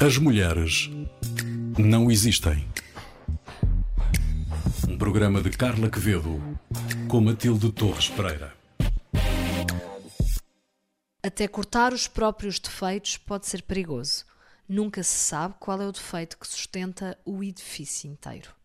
As mulheres não existem. Um programa de Carla Quevedo com Matilde Torres Pereira. Até cortar os próprios defeitos pode ser perigoso. Nunca se sabe qual é o defeito que sustenta o edifício inteiro.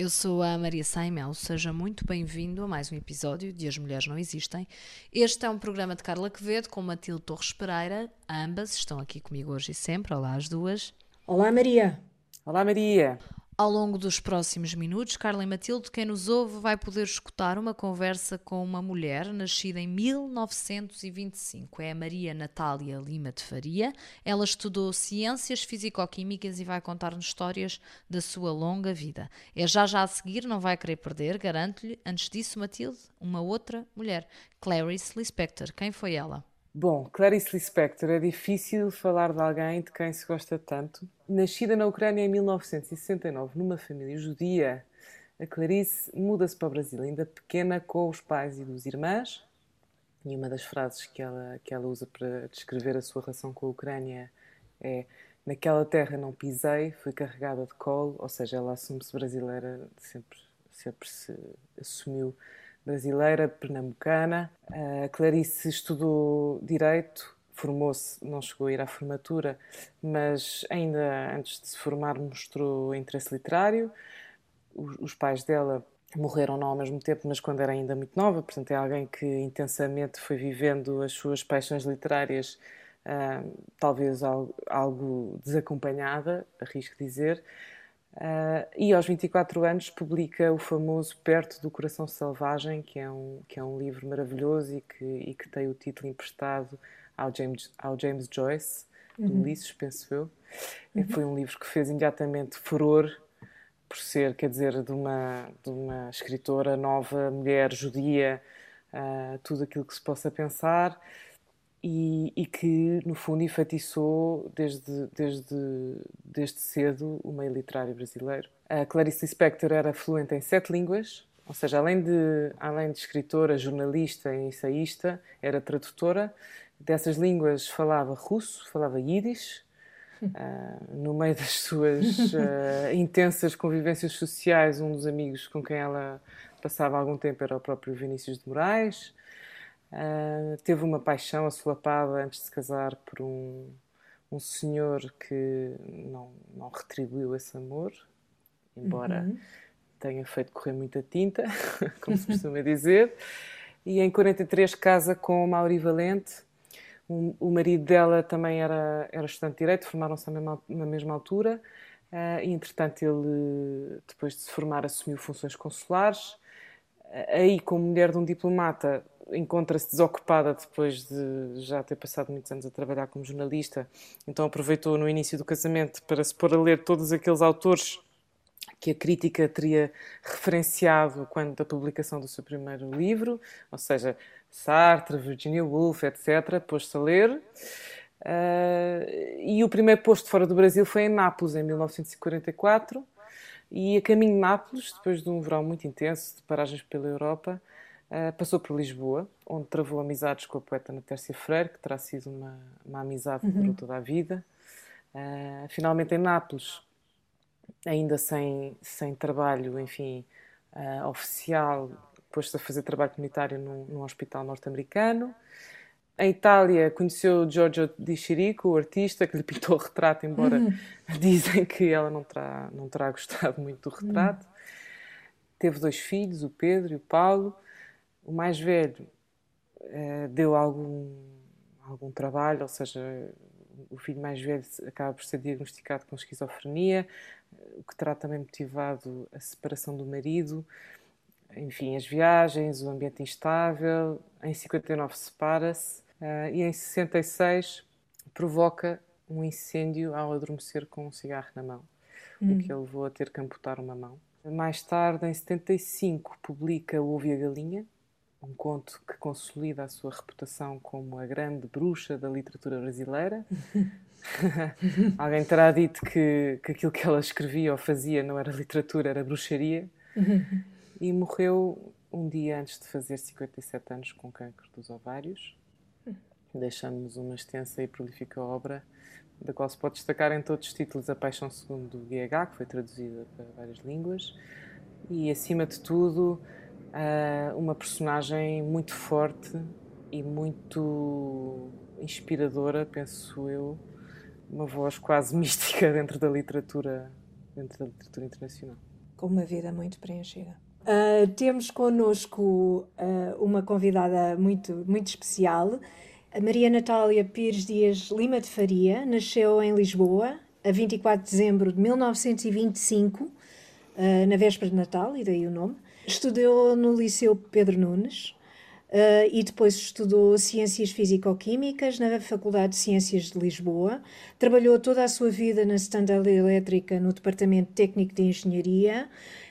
Eu sou a Maria Saimel, seja muito bem-vindo a mais um episódio de As Mulheres Não Existem. Este é um programa de Carla Quevedo com Matilde Torres Pereira. Ambas estão aqui comigo hoje e sempre. Olá, as duas. Olá, Maria. Olá, Maria. Ao longo dos próximos minutos, Carla e Matilde, quem nos ouve, vai poder escutar uma conversa com uma mulher nascida em 1925. É a Maria Natália Lima de Faria. Ela estudou Ciências Físico-Químicas e vai contar-nos histórias da sua longa vida. É já já a seguir, não vai querer perder, garanto-lhe. Antes disso, Matilde, uma outra mulher, Clarice Lispector. Quem foi ela? Bom, Clarice Lispector, é difícil falar de alguém de quem se gosta tanto. Nascida na Ucrânia em 1969, numa família judia, a Clarice muda-se para o Brasil, ainda pequena, com os pais e dos irmãs. E uma das frases que ela, que ela usa para descrever a sua relação com a Ucrânia é: Naquela terra não pisei, fui carregada de colo, ou seja, ela assume-se brasileira, sempre, sempre se assumiu brasileira, pernambucana. A Clarice estudou Direito, formou-se, não chegou a ir à formatura, mas ainda antes de se formar mostrou interesse literário. Os, pais dela morreram não ao mesmo tempo, mas quando era ainda muito nova, portanto é alguém que intensamente foi vivendo as suas paixões literárias, uh, talvez algo, algo desacompanhada, arrisco dizer, Uh, e aos 24 anos publica o famoso Perto do Coração Selvagem, que é um, que é um livro maravilhoso e que, e que tem o título emprestado ao James, ao James Joyce, do uhum. Ulisses, penso eu. Uhum. Foi um livro que fez imediatamente furor por ser, quer dizer, de uma, de uma escritora nova, mulher, judia, uh, tudo aquilo que se possa pensar e, e, que, no fundo, enfatiçou desde, desde, desde cedo o meio literário brasileiro. A Clarice Lispector era fluente em sete línguas, ou seja, além de, além de escritora, jornalista e ensaísta, era tradutora. Dessas línguas falava russo, falava yiddish, uh, no meio das suas uh, intensas convivências sociais, um dos amigos com quem ela passava algum tempo era o próprio Vinícius de Moraes. Uh, teve uma paixão assolapada antes de se casar por um, um senhor que não, não retribuiu esse amor, embora uhum. tenha feito correr muita tinta, como se costuma dizer. E em 43 casa com Mauri Valente. O, o marido dela também era, era estudante de Direito, formaram-se na mesma altura. Uh, e, entretanto, ele, depois de se formar, assumiu funções consulares. Uh, aí, como mulher de um diplomata, encontra-se desocupada depois de já ter passado muitos anos a trabalhar como jornalista, então aproveitou no início do casamento para se pôr a ler todos aqueles autores que a crítica teria referenciado quando da publicação do seu primeiro livro, ou seja, Sartre, Virginia Woolf, etc., pôs-se a ler. Uh, e o primeiro posto fora do Brasil foi em Nápoles, em 1944. E a caminho de Nápoles, depois de um verão muito intenso de paragens pela Europa, Uh, passou por Lisboa, onde travou amizades com a poeta Natércia Freire, que terá sido uma, uma amizade que durou uhum. toda a vida. Uh, finalmente, em Nápoles, ainda sem, sem trabalho, enfim, uh, oficial, pôs-se a fazer trabalho comunitário num, num hospital norte-americano. Em Itália, conheceu Giorgio Di Chirico, o artista que lhe pintou o retrato, embora uhum. dizem que ela não terá, não terá gostado muito do retrato. Uhum. Teve dois filhos, o Pedro e o Paulo. O mais velho uh, deu algum, algum trabalho, ou seja, o filho mais velho acaba por ser diagnosticado com esquizofrenia, o que terá também motivado a separação do marido, enfim, as viagens, o ambiente instável. Em 59 separa-se uh, e em 66 provoca um incêndio ao adormecer com um cigarro na mão, hum. o que ele levou a ter que amputar uma mão. Mais tarde, em 75, publica O Ovo e a Galinha, um conto que consolida a sua reputação como a grande bruxa da literatura brasileira. Alguém terá dito que, que aquilo que ela escrevia ou fazia não era literatura, era bruxaria. e morreu um dia antes de fazer 57 anos com cancro dos ovários. deixando-nos uma extensa e prolífica obra, da qual se pode destacar em todos os títulos A Paixão Segundo do GH, que foi traduzida para várias línguas, e acima de tudo, uma personagem muito forte e muito inspiradora, penso eu, uma voz quase mística dentro da literatura, dentro da literatura internacional. Com uma vida muito preenchida. Uh, temos connosco uh, uma convidada muito, muito especial, a Maria Natália Pires Dias Lima de Faria. Nasceu em Lisboa a 24 de dezembro de 1925, uh, na véspera de Natal, e daí o nome. Estudou no Liceu Pedro Nunes, Uh, e depois estudou Ciências Físico-Químicas na Faculdade de Ciências de Lisboa. Trabalhou toda a sua vida na Standard Elétrica no Departamento Técnico de Engenharia.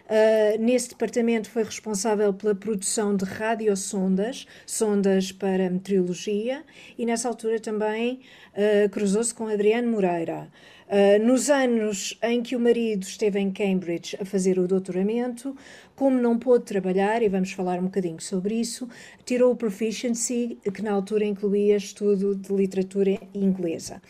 Uh, nesse departamento foi responsável pela produção de radiosondas, sondas para meteorologia, e nessa altura também uh, cruzou-se com Adriano Moreira. Uh, nos anos em que o marido esteve em Cambridge a fazer o doutoramento, como não pôde trabalhar, e vamos falar um bocadinho sobre isso, tirou o Proficiency, que na altura incluía estudo de literatura inglesa.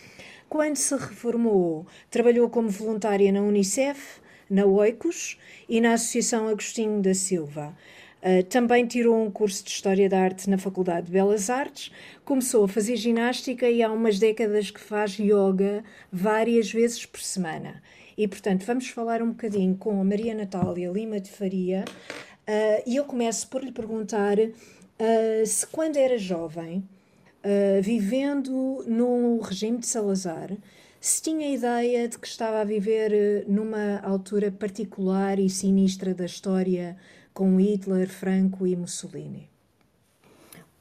Quando se reformou, trabalhou como voluntária na Unicef, na Oicos e na Associação Agostinho da Silva. Uh, também tirou um curso de História da Arte na Faculdade de Belas Artes, começou a fazer ginástica e há umas décadas que faz yoga várias vezes por semana. E, portanto, vamos falar um bocadinho com a Maria Natália Lima de Faria uh, e eu começo por lhe perguntar uh, se, quando era jovem, vivendo no regime de Salazar, se tinha ideia de que estava a viver numa altura particular e sinistra da história com Hitler, Franco e Mussolini.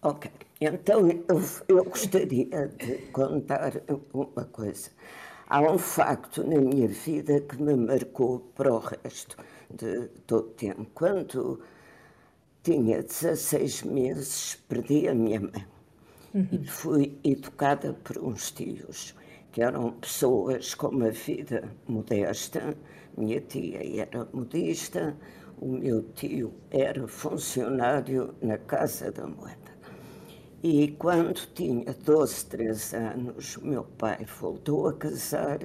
Ok, então eu, eu gostaria de contar uma coisa. Há um facto na minha vida que me marcou para o resto de todo o tempo. Quando tinha 16 meses, perdi a minha mãe uhum. e fui educada por uns tios que eram pessoas com uma vida modesta. Minha tia era modista, o meu tio era funcionário na Casa da Moeda. E quando tinha 12, 13 anos, meu pai voltou a casar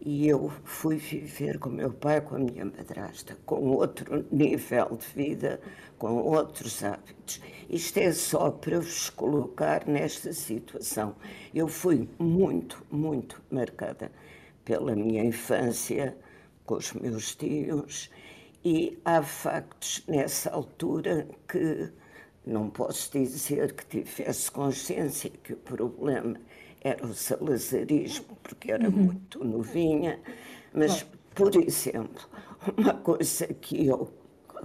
e eu fui viver com meu pai, com a minha madrasta, com outro nível de vida, com outros hábitos. Isto é só para vos colocar nesta situação. Eu fui muito, muito marcada pela minha infância, com os meus tios e há factos nessa altura que não posso dizer que tivesse consciência que o problema era o salazarismo, porque era uhum. muito novinha, mas, por exemplo, uma coisa que eu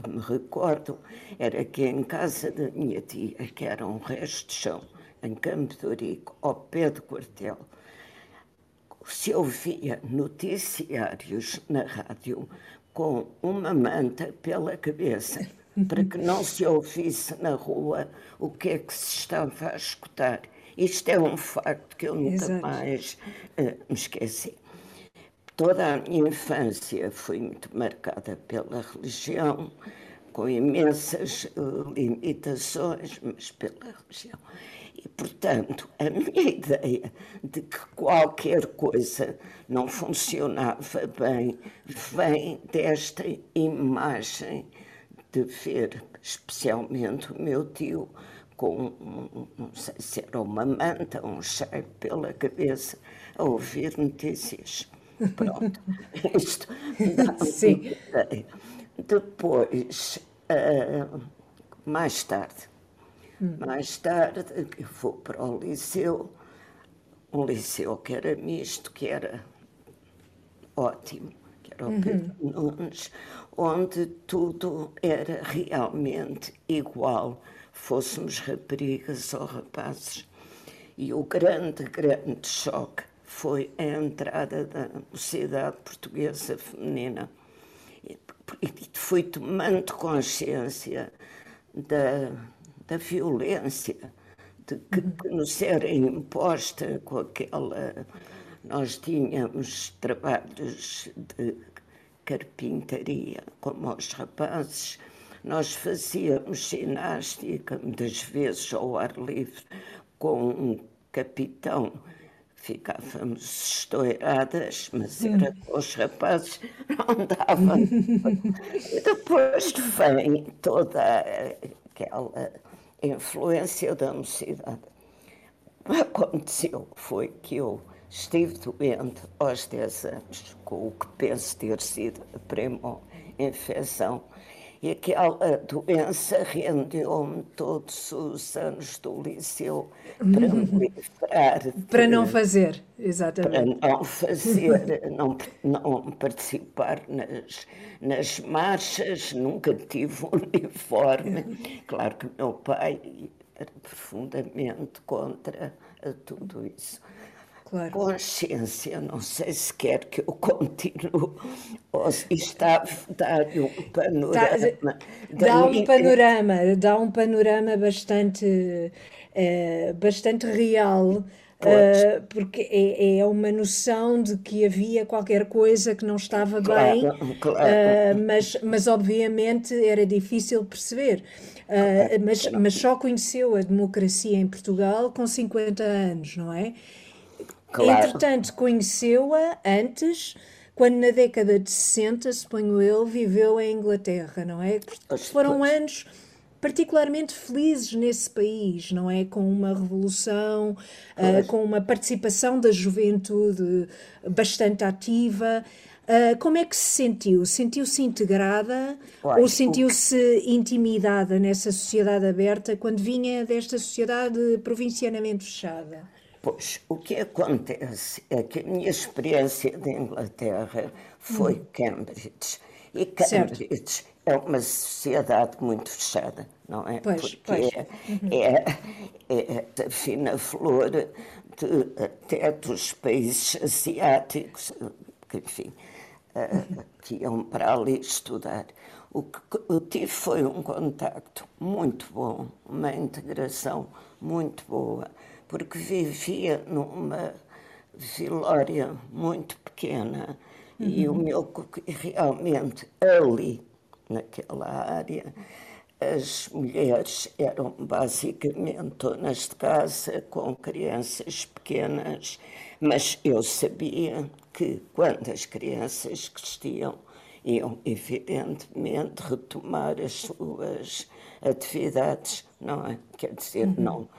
me recordo era que em casa da minha tia, que era um resto de chão, em Campo de ao pé do quartel, se ouvia noticiários na rádio com uma manta pela cabeça, para que não se ouvisse na rua o que é que se estava a escutar. Isto é um facto que eu nunca Exato. mais uh, me esqueci. Toda a minha infância foi muito marcada pela religião, com imensas uh, limitações, mas pela religião. E, portanto, a minha ideia de que qualquer coisa não funcionava bem vem desta imagem de ver, especialmente o meu tio, com, não sei se era uma manta, um chá pela cabeça, a ouvir notícias. Pronto, isto dá Sim. Ideia. Depois, uh, mais tarde, mais tarde, eu vou para o liceu, um liceu que era misto, que era ótimo, que era o uhum. Pedro Nunes, onde tudo era realmente igual, fôssemos raparigas ou rapazes. E o grande, grande choque foi a entrada da Sociedade Portuguesa Feminina. E fui tomando consciência da da violência de que, que nos era imposta com aquela. Nós tínhamos trabalhos de carpintaria, como os rapazes, nós fazíamos ginástica, muitas vezes ao ar livre, com capitão ficávamos estouradas, mas era com os rapazes, não dava. e depois vem toda aquela influência da mocidade. O que aconteceu foi que eu estive doente aos 10 anos, com o que penso ter sido a primo-infecção e aquela doença rendeu-me todos os anos do liceu para me livrar. De, para não fazer, exatamente. Para não fazer, não, não participar nas, nas marchas, nunca tive um uniforme. Claro que meu pai era profundamente contra tudo isso. Claro. Consciência, não sei se quer que eu continue ou se está a dar um panorama. Dá, um panorama, dá um panorama bastante, é, bastante real. Uh, porque é, é, uma noção de que havia qualquer coisa que não estava bem, claro. Uh, mas, mas obviamente era difícil perceber. Uh, mas, mas só conheceu a democracia em Portugal com 50 anos, não é? Claro. Entretanto, conheceu-a antes, quando na década de 60, suponho eu, viveu em Inglaterra, não é? Foram anos particularmente felizes nesse país, não é? Com uma revolução, uh, com uma participação da juventude bastante ativa. Uh, como é que se sentiu? Sentiu-se integrada ou sentiu-se intimidada nessa sociedade aberta quando vinha desta sociedade provincianamente fechada? Pois, o que acontece é que a minha experiência de Inglaterra foi hum. Cambridge. E Cambridge certo. é uma sociedade muito fechada, não é? Pois, Porque pois. É, é, é a fina flor de, até dos países asiáticos, que, enfim, uh, que iam para ali estudar. O que eu tive foi um contacto muito bom, uma integração muito boa porque vivia numa vilória muito pequena uhum. e o uhum. meu realmente ali naquela área as mulheres eram basicamente donas de casa com crianças pequenas, mas eu sabia que quando as crianças cresciam iam evidentemente retomar as suas atividades, não é? Quer dizer, uhum. não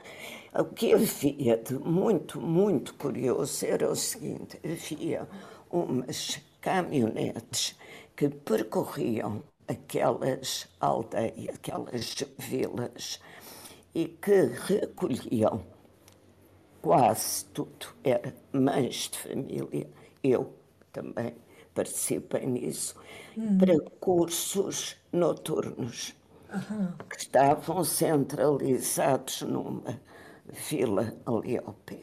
o que havia de muito, muito curioso era o seguinte: havia umas caminhonetes que percorriam aquelas aldeias, aquelas vilas e que recolhiam quase tudo. Era mães de família, eu também participei nisso, hum. para cursos noturnos uhum. que estavam centralizados numa vila ali ao pé.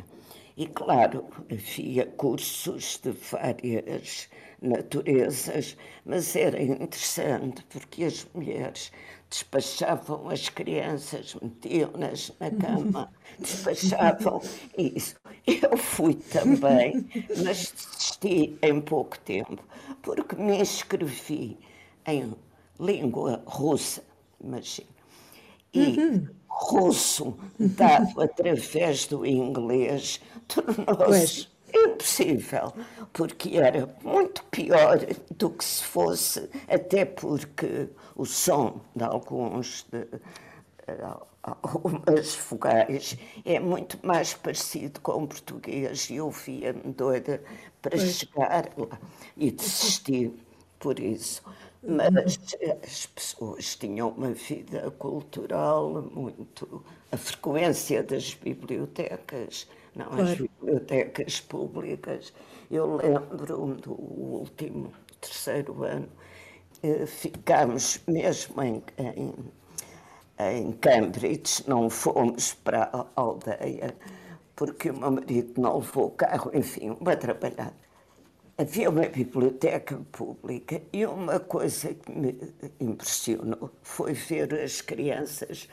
E claro, havia cursos de várias naturezas, mas era interessante porque as mulheres despachavam as crianças, metiam-nas na cama, despachavam isso. Eu fui também, mas desisti em pouco tempo, porque me inscrevi em língua russa, imagina. E uhum russo dado através do inglês. Tornou-se impossível, porque era muito pior do que se fosse, até porque o som de alguns de, algumas vogais é muito mais parecido com o português e eu via-me doida para pois. chegar lá e desisti por isso mas as pessoas tinham uma vida cultural muito. a frequência das bibliotecas, não claro. as bibliotecas públicas. Eu lembro do último, terceiro ano, eh, ficámos mesmo em, em, em Cambridge, não fomos para a aldeia, porque o meu marido não levou o carro, enfim, uma trabalhada havia uma biblioteca pública e uma coisa que me impressionou foi ver as crianças,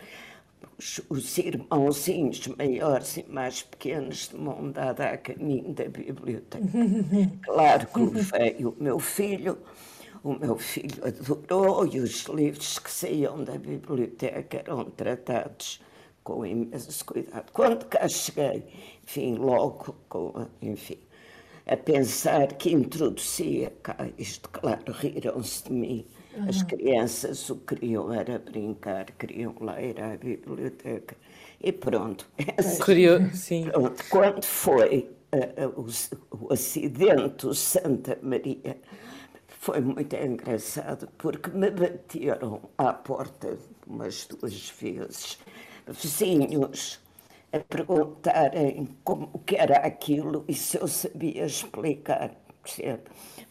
os, os irmãozinhos maiores e mais pequenos de mão dada a caminho da biblioteca. Claro que veio o meu filho, o meu filho adorou e os livros que saíam da biblioteca eram tratados com imenso cuidado. Quando cá cheguei, enfim, logo com, enfim, a pensar que introduzia cá isto, claro, riram-se de mim. Uhum. As crianças o que queriam era brincar, queriam lá ir à biblioteca. E pronto. Curioso, sim. Pronto. Quando foi uh, o, o acidente do Santa Maria, foi muito engraçado, porque me bateram à porta umas duas vezes vizinhos a perguntarem como, o que era aquilo e se eu sabia explicar. De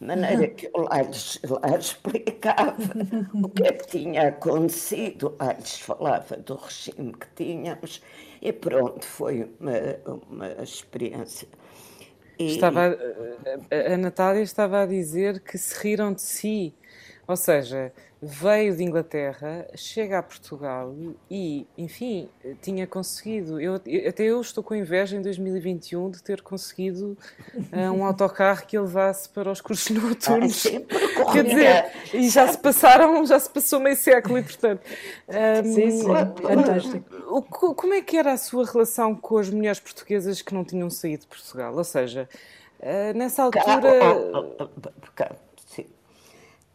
maneira que eu lá lhes, lá explicava o que é que tinha acontecido, lá lhes falava do regime que tínhamos e pronto, foi uma, uma experiência Estava, a, a Natália estava a dizer que se riram de si, ou seja, veio de Inglaterra, chega a Portugal e, enfim, tinha conseguido. Eu, até eu estou com inveja em 2021 de ter conseguido uh, um autocarro que ele levasse para os cursos noturnos. Ah, Quer dizer, e já se passaram, já se passou meio século e, portanto. Um, sim, sim, fantástico. Como é que era a sua relação com as mulheres portuguesas que não tinham saído de Portugal? Ou seja, uh, nessa altura.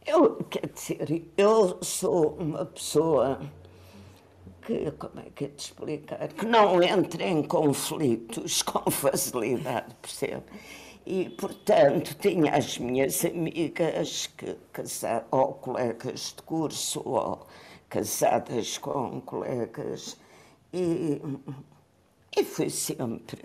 Eu, quer dizer, eu sou uma pessoa que, como é que é de explicar, que não entra em conflitos com facilidade, percebe? E, portanto, tinha as minhas amigas que casaram, ou colegas de curso, ou casadas com colegas, e, e fui sempre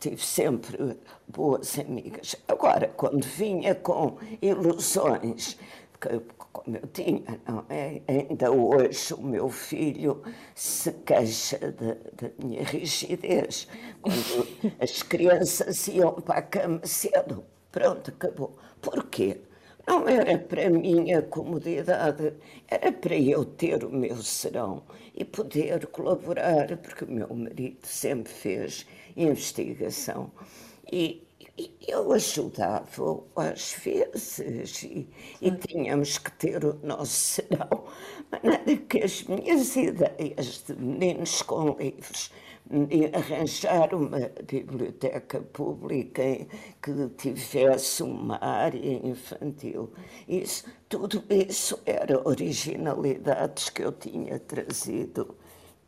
tive sempre boas amigas. Agora, quando vinha com ilusões, que, como eu tinha, não é? ainda hoje o meu filho se queixa da, minha rigidez. Quando as crianças iam para a cama cedo, pronto, acabou. Porquê? Não era para a minha comodidade, era para eu ter o meu serão e poder colaborar, porque o meu marido sempre fez investigação. E, e eu ajudava às vezes e, e, tínhamos que ter o nosso serão, mas nada que as minhas ideias de meninos com livros arranjar uma biblioteca pública que tivesse uma área infantil. Isso, tudo isso era originalidades que eu tinha trazido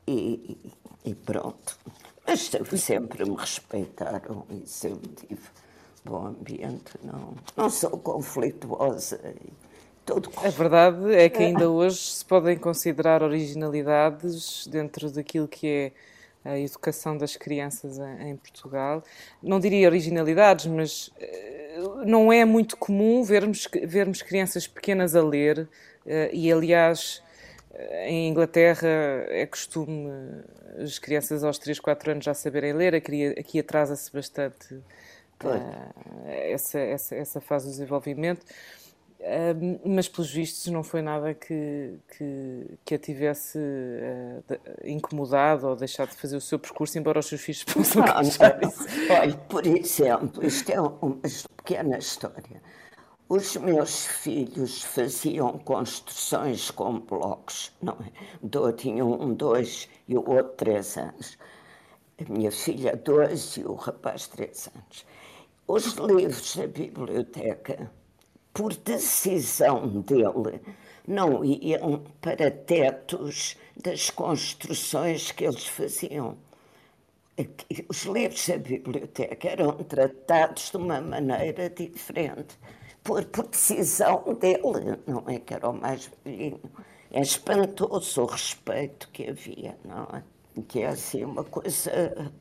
e, e pronto. Mas sempre me respeitaram e sempre tive bom ambiente. Não, não sou conflituosa. Tudo a verdade é que ainda hoje se podem considerar originalidades dentro daquilo que é a educação das crianças em Portugal. Não diria originalidades, mas eh, não é muito comum vermos, vermos crianças pequenas a ler, eh, e aliás, eh, em Inglaterra é costume as crianças aos 3, 4 anos já saberem ler, aqui, aqui atrasa-se bastante essa, essa, essa fase do desenvolvimento mas pelos vistos não foi nada que, que, que a tivesse uh, incomodado ou deixado de fazer o seu percurso, embora os seus filhos possam não, achar isso. Olha, por exemplo, isto é uma pequena história. Os meus filhos faziam construções com blocos, não é? Do, tinham um dois e o outro três anos. A minha filha dois e o rapaz três anos. Os livros da biblioteca por decisão dele, não iam para tetos das construções que eles faziam. Os livros da biblioteca eram tratados de uma maneira diferente, por, por decisão dele, não é que era o mais velhinho. É espantoso o respeito que havia, não é? Que é assim uma coisa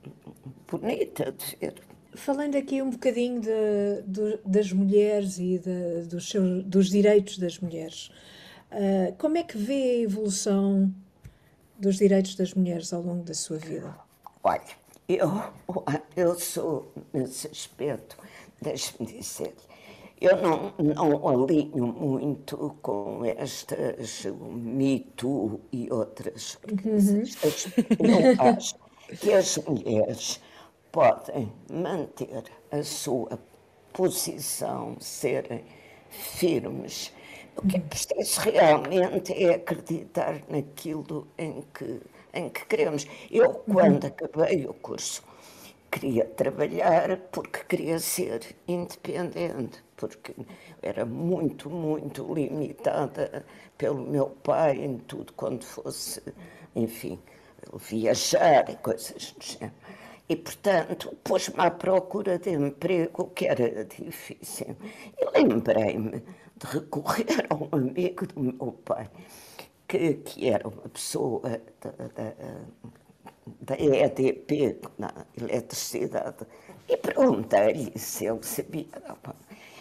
bonita de ver. Falando aqui um bocadinho de, de, das mulheres e de, dos, seus, dos direitos das mulheres, uh, como é que vê a evolução dos direitos das mulheres ao longo da sua vida? Olha, eu, eu sou, nesse aspecto, deixe-me dizer, eu não, não alinho muito com estas, o mito e outras coisas. Uhum. Eu acho que as mulheres podem manter a sua posição, serem firmes. O que é preciso realmente é acreditar naquilo em que em que queremos. Eu, quando acabei o curso, queria trabalhar porque queria ser independente, porque era muito, muito limitada pelo meu pai em tudo quando fosse, enfim, viajar e coisas do género. E, portanto, pôs-me à procura de emprego, que era difícil. E lembrei-me de recorrer a um amigo do meu pai, que, que era uma pessoa da, da, da EDP, na eletricidade, e perguntei-lhe se ele sabia.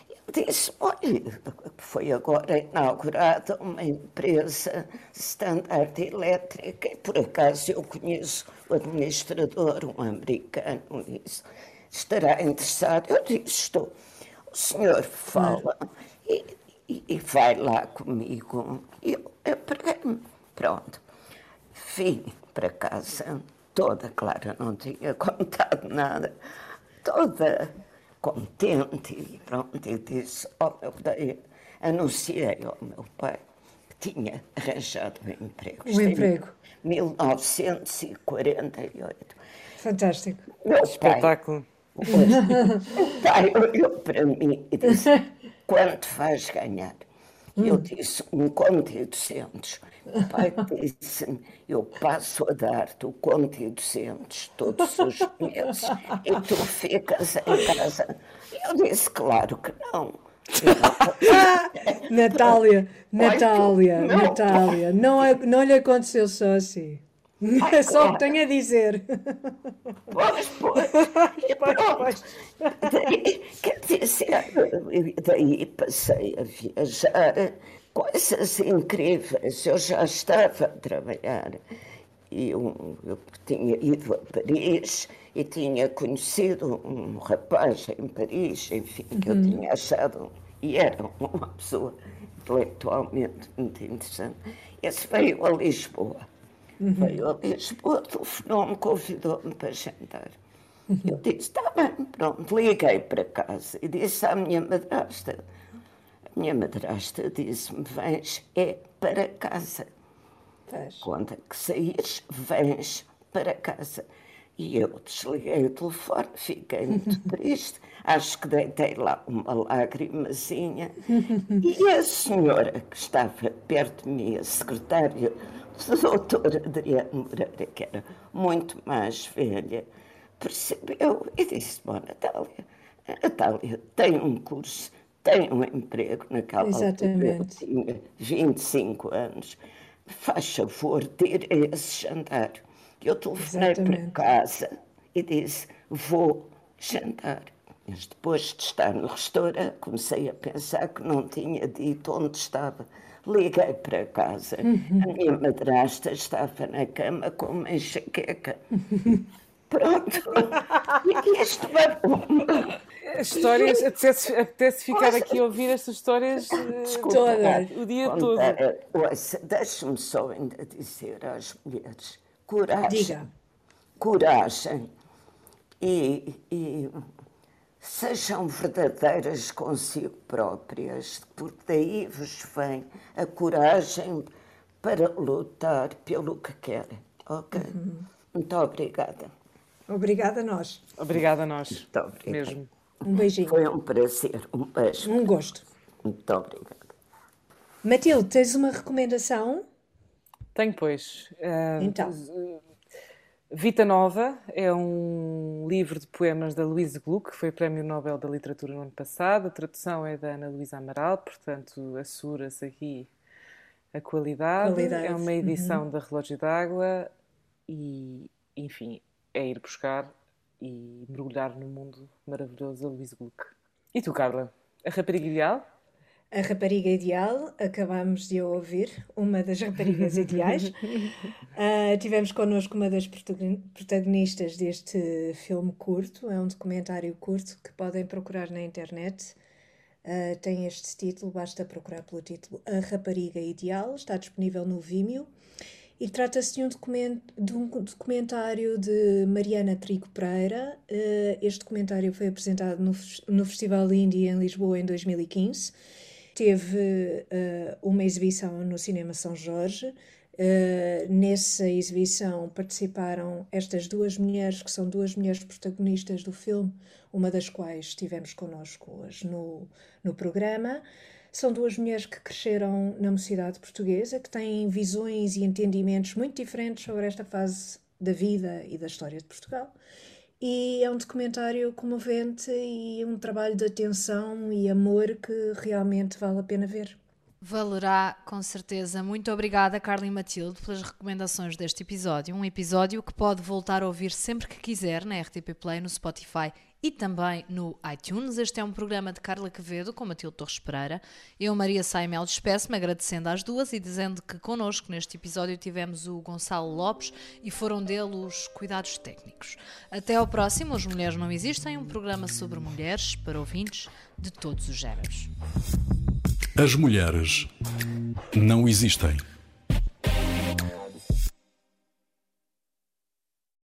Ele disse: Olha, foi agora inaugurada uma empresa standard elétrica, e por acaso eu conheço o administrador, um americano, disse: Estará interessado? Eu disse: Estou. O senhor fala e, e, e vai lá comigo. E eu, eu preguei-me. Pronto. Vim para casa toda, claro, não tinha contado nada, toda contente e pronto, e disse ao meu pai, anunciei ao meu pai tinha arranjado um emprego. Um emprego. 1948. Fantástico. Meu Espetáculo. Pai, o pai olhou para mim e disse, quanto vais ganhar? E eu disse, um conto e duzentos. O pai disse eu passo a dar-te o conto e duzentos todos os meses e tu ficas em casa. Eu disse, claro que não. Natália, Natália, não. Natália, não, é- não lhe aconteceu só assim. É só o que tenho a dizer. Pois, pois. Pronto. Daí, quer dizer, daí passei a viajar, coisas incríveis. Eu já estava a trabalhar. E eu, eu tinha ido a Paris e tinha conhecido um rapaz em Paris, enfim, que eu tinha achado, e era uma pessoa intelectualmente muito interessante. Esse veio a Lisboa. Veio a Lisboa, telefonou-me, convidou-me para jantar. Eu disse, está bem, pronto, liguei para casa e disse à minha madrasta, a minha madrasta disse-me, vens é para casa. Pois. Quando que saís, vens para casa. E eu desliguei o telefone, fiquei muito triste, acho que deitei lá uma lágrimazinha. E a senhora que estava perto de mim, a secretária do doutor Adriano Moreira, que era muito mais velha, percebeu e disse, bom, Natália, a Natália tem um curso, tem um emprego naquela altura, eu Exatamente. tinha 25 anos, faz favor a esse jantar. Eu telefonei para casa e disse, vou jantar. Mas depois de estar no restaurante, comecei a pensar que não tinha dito onde estava. Liguei para casa. A minha madrasta estava na cama com uma enxaqueca. Pronto. E isto vai Histórias, apetece, apetece ficar aqui a ouvir estas histórias eh, Desculpa, Todas. o dia todo. Ouça, Deixe-me só ainda dizer às mulheres: coragem. Diga. Coragem. E, e sejam verdadeiras consigo próprias, porque daí vos vem a coragem para lutar pelo que querem. Ok? Muito obrigada. Obrigada a nós. Obrigada a nós. Muito obrigada. Mesmo. Um beijinho. Foi um prazer. Um beijo. Um gosto. Muito obrigada. Matilde, tens uma recomendação? Tenho, pois. eh, Então. Vita Nova é um livro de poemas da Louise Gluck, que foi Prémio Nobel da Literatura no ano passado. A tradução é da Ana Luísa Amaral, portanto, assura-se aqui a qualidade. Qualidade, É uma edição da Relógio d'Água e, enfim, é ir buscar e mergulhar no mundo maravilhoso da Louise Gluck. E tu, Carla? A rapariga ideal? A rapariga ideal, acabamos de a ouvir, uma das raparigas ideais. Ah, tivemos connosco uma das protagoni- protagonistas deste filme curto, é um documentário curto que podem procurar na internet. Ah, tem este título, basta procurar pelo título A Rapariga Ideal, está disponível no Vimeo. E trata-se de um, de um documentário de Mariana Trigo Pereira. Eh, Este documentário foi apresentado no, no Festival Indie em Lisboa em 2015. Teve eh, uma exibição no Cinema São Jorge. Uh, nessa exibição participaram estas duas mulheres, que são duas mulheres protagonistas do filme, uma das quais estivemos connosco hoje no, no programa. São duas mulheres que cresceram na mocidade portuguesa, que têm visões e entendimentos muito diferentes sobre esta fase da vida e da história de Portugal. E é um documentário comovente e um trabalho de atenção e amor que realmente vale a pena ver. Valerá, com certeza. Muito obrigada, Carla e Matilde, pelas recomendações deste episódio. Um episódio que pode voltar a ouvir sempre que quiser na RTP Play, no Spotify e também no iTunes. Este é um programa de Carla Quevedo com Matilde Torres Pereira. Eu, Maria Saimel, despeço-me agradecendo às duas e dizendo que connosco neste episódio tivemos o Gonçalo Lopes e foram dele os cuidados técnicos. Até ao próximo. As Mulheres Não Existem, um programa sobre mulheres para ouvintes de todos os géneros. As mulheres não existem.